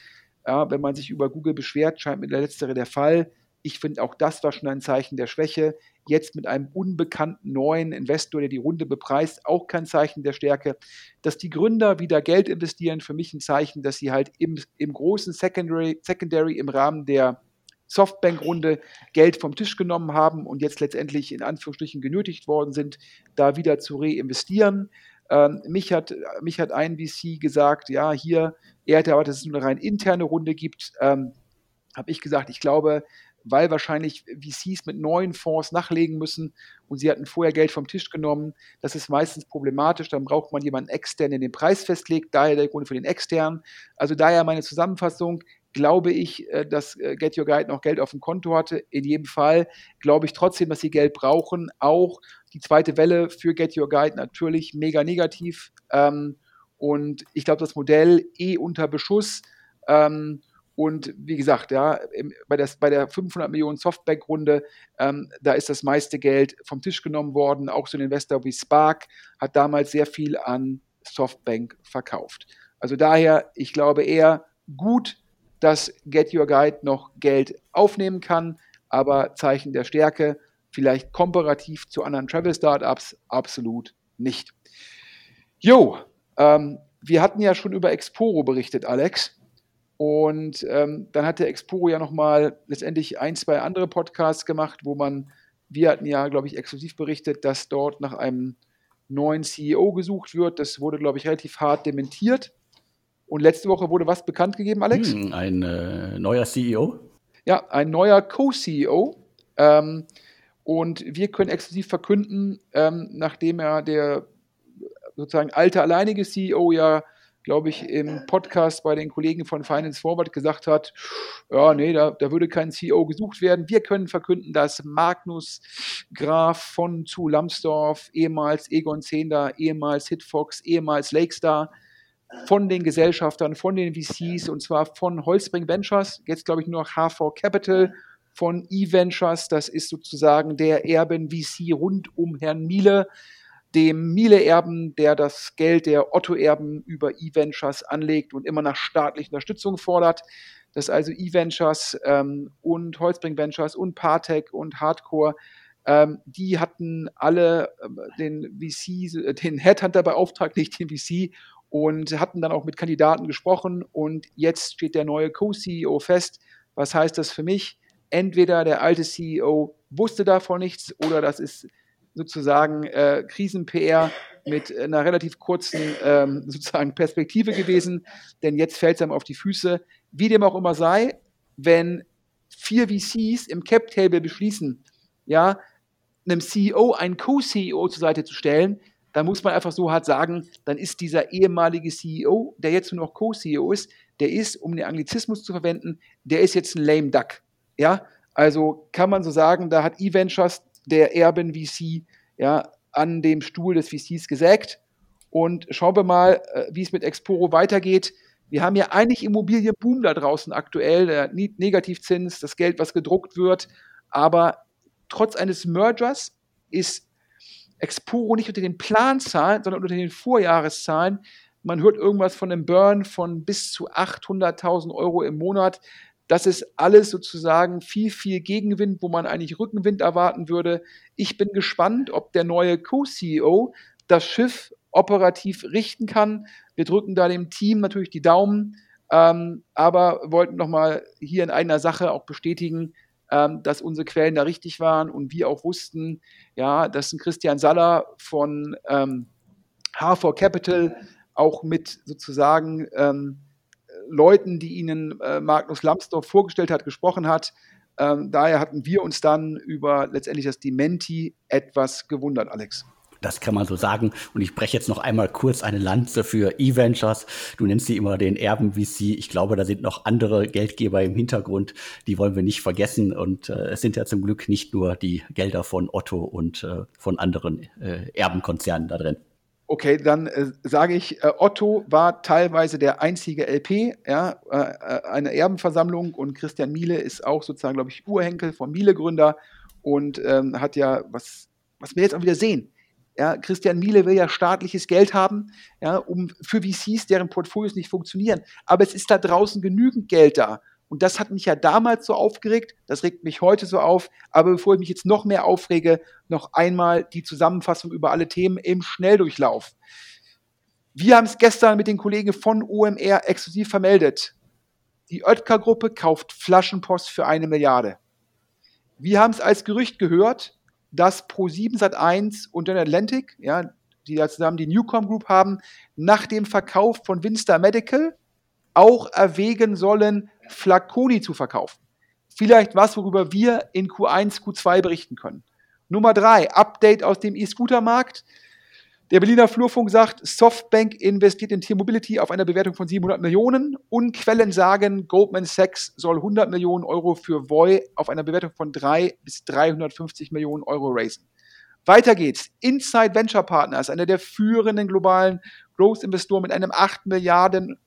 Ja, wenn man sich über Google beschwert, scheint mir der letztere der Fall. Ich finde, auch das war schon ein Zeichen der Schwäche. Jetzt mit einem unbekannten neuen Investor, der die Runde bepreist, auch kein Zeichen der Stärke. Dass die Gründer wieder Geld investieren, für mich ein Zeichen, dass sie halt im, im großen Secondary, Secondary im Rahmen der Softbank-Runde Geld vom Tisch genommen haben und jetzt letztendlich in Anführungsstrichen genötigt worden sind, da wieder zu reinvestieren. Ähm, mich, hat, mich hat ein VC gesagt, ja, hier, er hat erwartet, dass es nur eine rein interne Runde gibt. Ähm, habe ich gesagt, ich glaube, weil wahrscheinlich VCs mit neuen Fonds nachlegen müssen und sie hatten vorher Geld vom Tisch genommen. Das ist meistens problematisch. Dann braucht man jemanden extern, der den Preis festlegt. Daher der Grund für den externen. Also daher meine Zusammenfassung. Glaube ich, äh, dass äh, Get Your Guide noch Geld auf dem Konto hatte. In jedem Fall glaube ich trotzdem, dass sie Geld brauchen. Auch die zweite Welle für Get Your Guide natürlich mega negativ. Ähm, und ich glaube, das Modell eh unter Beschuss. Ähm, und wie gesagt, ja, bei, der, bei der 500 Millionen Softbank-Runde, ähm, da ist das meiste Geld vom Tisch genommen worden. Auch so ein Investor wie Spark hat damals sehr viel an Softbank verkauft. Also daher, ich glaube eher gut, dass Get Your Guide noch Geld aufnehmen kann, aber Zeichen der Stärke, vielleicht komparativ zu anderen Travel-Startups, absolut nicht. Jo, ähm, wir hatten ja schon über Exporo berichtet, Alex. Und ähm, dann hat der Exporo ja nochmal letztendlich ein, zwei andere Podcasts gemacht, wo man, wir hatten ja, glaube ich, exklusiv berichtet, dass dort nach einem neuen CEO gesucht wird. Das wurde, glaube ich, relativ hart dementiert. Und letzte Woche wurde was bekannt gegeben, Alex? Hm, ein äh, neuer CEO? Ja, ein neuer Co-CEO. Ähm, und wir können exklusiv verkünden, ähm, nachdem er der sozusagen alte alleinige CEO ja, glaube ich, im Podcast bei den Kollegen von Finance Forward gesagt hat, ja, nee, da, da würde kein CEO gesucht werden. Wir können verkünden, dass Magnus Graf von zu Lambsdorff, ehemals Egon Zehnder, ehemals Hitfox, ehemals Lakestar, von den Gesellschaftern, von den VCs und zwar von Holzbring Ventures, jetzt glaube ich nur noch H4 Capital, von E-Ventures, das ist sozusagen der Erben-VC rund um Herrn Miele, dem Miele-Erben, der das Geld der Otto-Erben über E-Ventures anlegt und immer nach staatlicher Unterstützung fordert. Das ist also E-Ventures ähm, und Holzbring Ventures und Partec und Hardcore. Ähm, die hatten alle äh, den VC, den Headhunter beauftragt, nicht den VC, und hatten dann auch mit Kandidaten gesprochen. Und jetzt steht der neue Co-CEO fest. Was heißt das für mich? Entweder der alte CEO wusste davon nichts oder das ist sozusagen äh, Krisen-PR mit einer relativ kurzen ähm, sozusagen Perspektive gewesen, denn jetzt fällt es einem auf die Füße. Wie dem auch immer sei, wenn vier VCs im Cap-Table beschließen, ja, einem CEO einen Co-CEO zur Seite zu stellen, dann muss man einfach so hart sagen, dann ist dieser ehemalige CEO, der jetzt nur noch Co-CEO ist, der ist, um den Anglizismus zu verwenden, der ist jetzt ein lame duck. Ja, also kann man so sagen, da hat E-Ventures der Erben VC ja, an dem Stuhl des VCs gesägt. Und schauen wir mal, äh, wie es mit Exporo weitergeht. Wir haben ja eigentlich Immobilienboom da draußen aktuell, der Negativzins, das Geld, was gedruckt wird. Aber trotz eines Mergers ist Exporo nicht unter den Planzahlen, sondern unter den Vorjahreszahlen. Man hört irgendwas von einem Burn von bis zu 800.000 Euro im Monat. Das ist alles sozusagen viel, viel Gegenwind, wo man eigentlich Rückenwind erwarten würde. Ich bin gespannt, ob der neue Co-CEO das Schiff operativ richten kann. Wir drücken da dem Team natürlich die Daumen, ähm, aber wollten nochmal hier in einer Sache auch bestätigen, ähm, dass unsere Quellen da richtig waren und wir auch wussten, ja, dass ein Christian Saller von ähm, H4 Capital auch mit sozusagen ähm, Leuten, die ihnen äh, Magnus Lambsdorff vorgestellt hat, gesprochen hat. Ähm, daher hatten wir uns dann über letztendlich das Dementi etwas gewundert, Alex. Das kann man so sagen. Und ich breche jetzt noch einmal kurz eine Lanze für E-Ventures. Du nennst sie immer den Erben-VC. Ich glaube, da sind noch andere Geldgeber im Hintergrund. Die wollen wir nicht vergessen. Und äh, es sind ja zum Glück nicht nur die Gelder von Otto und äh, von anderen äh, Erbenkonzernen da drin. Okay, dann äh, sage ich, äh, Otto war teilweise der einzige LP, ja, äh, äh, eine Erbenversammlung und Christian Miele ist auch sozusagen, glaube ich, Urhenkel von Miele-Gründer und ähm, hat ja, was, was wir jetzt auch wieder sehen, ja, Christian Miele will ja staatliches Geld haben, ja, um für VCs, deren Portfolios nicht funktionieren. Aber es ist da draußen genügend Geld da. Und das hat mich ja damals so aufgeregt, das regt mich heute so auf. Aber bevor ich mich jetzt noch mehr aufrege, noch einmal die Zusammenfassung über alle Themen im Schnelldurchlauf. Wir haben es gestern mit den Kollegen von OMR exklusiv vermeldet. Die Oetker-Gruppe kauft Flaschenpost für eine Milliarde. Wir haben es als Gerücht gehört, dass Pro7 Sat1 und den Atlantic, ja, die da zusammen die Newcom Group haben, nach dem Verkauf von Winster Medical auch erwägen sollen, Flaconi zu verkaufen. Vielleicht was, worüber wir in Q1, Q2 berichten können. Nummer drei, Update aus dem E-Scooter-Markt. Der Berliner Flurfunk sagt, Softbank investiert in T-Mobility auf einer Bewertung von 700 Millionen und Quellen sagen, Goldman Sachs soll 100 Millionen Euro für Voy auf einer Bewertung von 3 bis 350 Millionen Euro raisen. Weiter geht's. Inside Venture Partners, einer der führenden globalen Growth-Investoren mit einem 8 Milliarden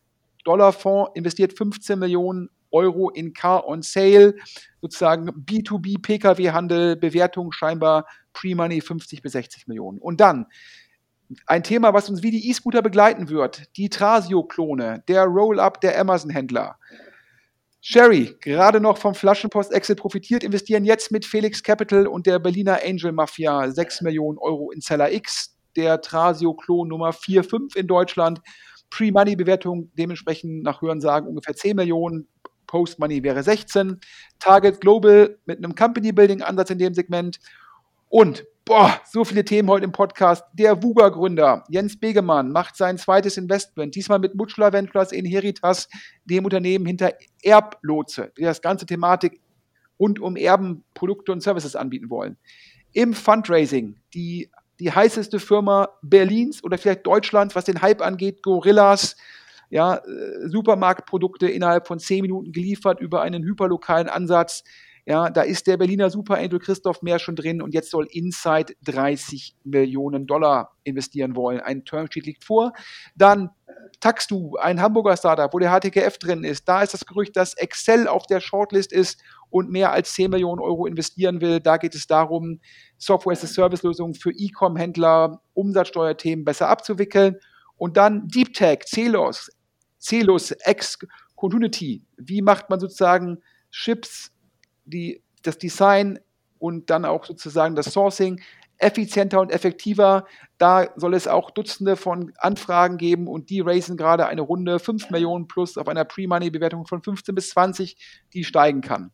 Dollar-Fonds investiert 15 Millionen Euro in Car on Sale, sozusagen B2B Pkw-Handel, Bewertung scheinbar Pre-Money 50 bis 60 Millionen. Und dann ein Thema, was uns wie die E-Scooter begleiten wird, die Trasio-Klone, der Roll-Up der Amazon-Händler. Sherry, gerade noch vom Flaschenpost-Exit profitiert, investieren jetzt mit Felix Capital und der Berliner Angel Mafia 6 Millionen Euro in Seller X, der Trasio-Klon Nummer 4, 5 in Deutschland Pre-Money-Bewertung dementsprechend nach Hörensagen ungefähr 10 Millionen, Post-Money wäre 16. Target Global mit einem Company-Building-Ansatz in dem Segment. Und, boah, so viele Themen heute im Podcast. Der WUGA-Gründer Jens Begemann macht sein zweites Investment, diesmal mit Mutschler Ventures Inheritas, dem Unternehmen hinter Erblotse, die das ganze Thematik rund um Erben Produkte und Services anbieten wollen. Im Fundraising, die, die heißeste Firma Berlins oder vielleicht Deutschlands, was den Hype angeht, Gorillas, ja, äh, Supermarktprodukte innerhalb von zehn Minuten geliefert über einen hyperlokalen Ansatz. Ja, da ist der Berliner Super Angel Christoph Mehr schon drin und jetzt soll Inside 30 Millionen Dollar investieren wollen. Ein Termsheet liegt vor. Dann Taxdu, ein Hamburger Startup, wo der HTKF drin ist. Da ist das Gerücht, dass Excel auf der Shortlist ist und mehr als 10 Millionen Euro investieren will. Da geht es darum, Software-as-a-Service-Lösungen für E-Com-Händler, Umsatzsteuerthemen besser abzuwickeln. Und dann Deep Tech, Celos, Celus, X-Community. Wie macht man sozusagen Chips, die, das Design und dann auch sozusagen das Sourcing effizienter und effektiver. Da soll es auch Dutzende von Anfragen geben und die raisen gerade eine Runde 5 Millionen plus auf einer Pre-Money-Bewertung von 15 bis 20, die steigen kann.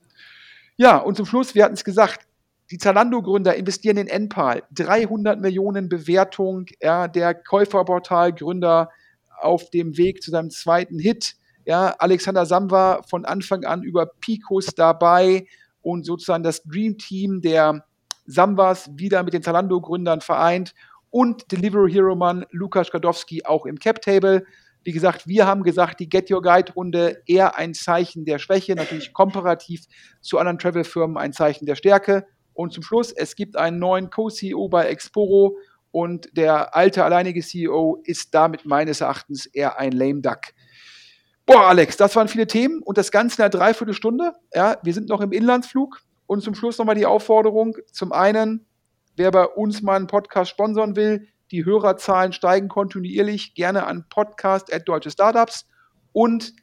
Ja, und zum Schluss, wir hatten es gesagt, die Zalando-Gründer investieren in NPAL. 300 Millionen Bewertung, ja, der Käuferportal-Gründer auf dem Weg zu seinem zweiten Hit. Ja, Alexander Sam war von Anfang an über Picos dabei und sozusagen das Dream Team der Sambas wieder mit den Zalando-Gründern vereint und Delivery Hero Mann Lukas Skadowski auch im Cap Table. Wie gesagt, wir haben gesagt, die Get Your Guide Runde eher ein Zeichen der Schwäche, natürlich komparativ zu anderen Travel-Firmen ein Zeichen der Stärke. Und zum Schluss, es gibt einen neuen Co-CEO bei Exporo und der alte alleinige CEO ist damit meines Erachtens eher ein Lame Duck. Boah, Alex, das waren viele Themen und das Ganze in einer Dreiviertelstunde. Ja, wir sind noch im Inlandsflug und zum Schluss nochmal die Aufforderung. Zum einen, wer bei uns mal einen Podcast sponsern will, die Hörerzahlen steigen kontinuierlich, gerne an Podcast at Deutsche Startups und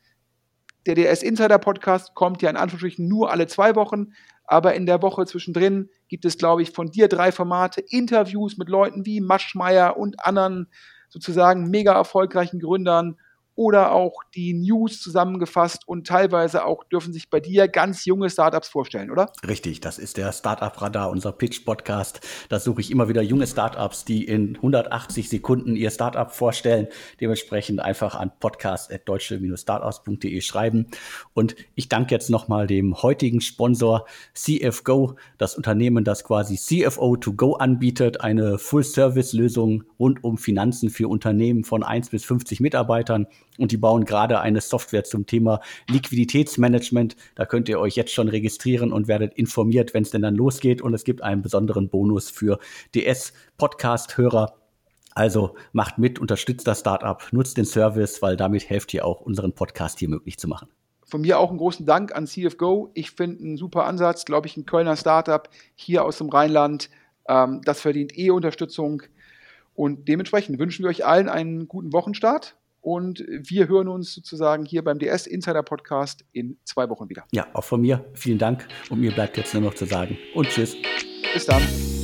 der DS Insider Podcast kommt ja in Anführungsstrichen nur alle zwei Wochen. Aber in der Woche zwischendrin gibt es, glaube ich, von dir drei Formate, Interviews mit Leuten wie Maschmeyer und anderen sozusagen mega erfolgreichen Gründern oder auch die News zusammengefasst und teilweise auch dürfen sich bei dir ganz junge Startups vorstellen, oder? Richtig, das ist der Startup Radar, unser Pitch Podcast. Da suche ich immer wieder junge Startups, die in 180 Sekunden ihr Startup vorstellen. Dementsprechend einfach an podcast@deutsche-startups.de schreiben und ich danke jetzt nochmal dem heutigen Sponsor CFGO, das Unternehmen, das quasi CFO to go anbietet, eine Full Service Lösung rund um Finanzen für Unternehmen von 1 bis 50 Mitarbeitern und die bauen gerade eine Software zum Thema Liquiditätsmanagement. Da könnt ihr euch jetzt schon registrieren und werdet informiert, wenn es denn dann losgeht. Und es gibt einen besonderen Bonus für DS-Podcast-Hörer. Also macht mit, unterstützt das Startup, nutzt den Service, weil damit helft ihr auch, unseren Podcast hier möglich zu machen. Von mir auch einen großen Dank an CFGO. Ich finde einen super Ansatz, glaube ich, ein Kölner Startup hier aus dem Rheinland. Ähm, das verdient eh Unterstützung. Und dementsprechend wünschen wir euch allen einen guten Wochenstart und wir hören uns sozusagen hier beim DS Insider Podcast in zwei Wochen wieder. Ja, auch von mir vielen Dank. Und mir bleibt jetzt nur noch zu sagen und tschüss. Bis dann.